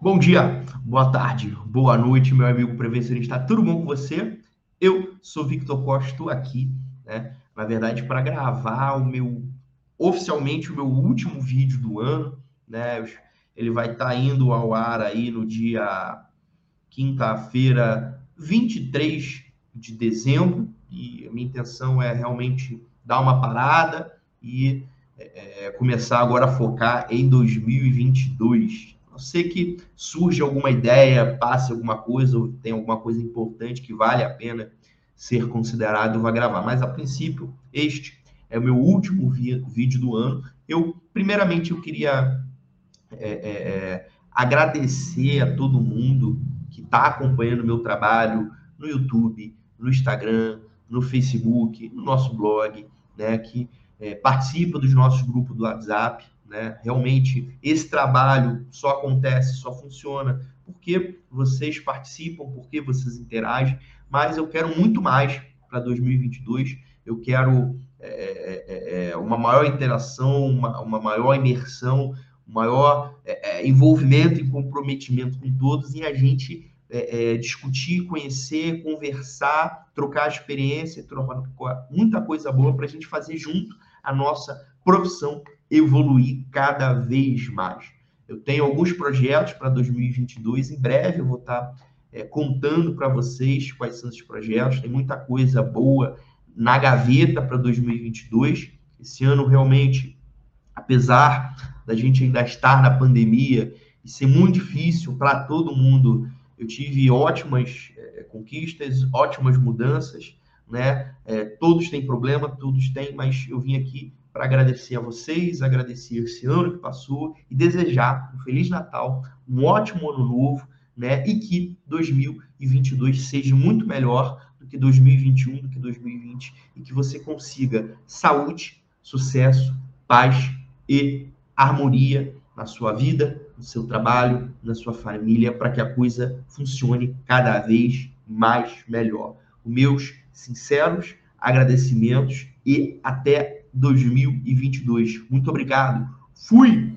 Bom dia, boa tarde, boa noite, meu amigo prevencionista. Tudo bom com você? Eu sou Victor Costa, estou aqui, né? Na verdade, para gravar o meu oficialmente o meu último vídeo do ano, né? Ele vai estar tá indo ao ar aí no dia quinta-feira, 23 de dezembro, e a minha intenção é realmente dar uma parada e é, é começar agora a focar em 2022. Sei que surge alguma ideia, passe alguma coisa, ou tem alguma coisa importante que vale a pena ser considerado, eu vou gravar. Mas, a princípio, este é o meu último vídeo do ano. Eu, primeiramente, eu queria é, é, é, agradecer a todo mundo que está acompanhando o meu trabalho no YouTube, no Instagram, no Facebook, no nosso blog, né, que é, participa dos nossos grupos do WhatsApp. Né? Realmente, esse trabalho só acontece, só funciona porque vocês participam, porque vocês interagem, mas eu quero muito mais para 2022. Eu quero é é, é, é, uma maior interação, uma, uma maior imersão, um maior é, envolvimento e comprometimento com todos e a gente discutir, conhecer, conversar, trocar experiência, trocar muita coisa boa para a gente fazer junto a nossa profissão evoluir cada vez mais. Eu tenho alguns projetos para 2022, em breve eu vou estar é, contando para vocês quais são esses projetos, tem muita coisa boa na gaveta para 2022. Esse ano realmente, apesar da gente ainda estar na pandemia e ser muito difícil para todo mundo, eu tive ótimas é, conquistas, ótimas mudanças, né? É, todos têm problema, todos têm, mas eu vim aqui para agradecer a vocês, agradecer esse ano que passou e desejar um feliz Natal, um ótimo ano novo, né? E que 2022 seja muito melhor do que 2021, do que 2020 e que você consiga saúde, sucesso, paz e harmonia na sua vida, no seu trabalho, na sua família, para que a coisa funcione cada vez mais melhor. Meus sinceros agradecimentos e até 2022. Muito obrigado. Fui!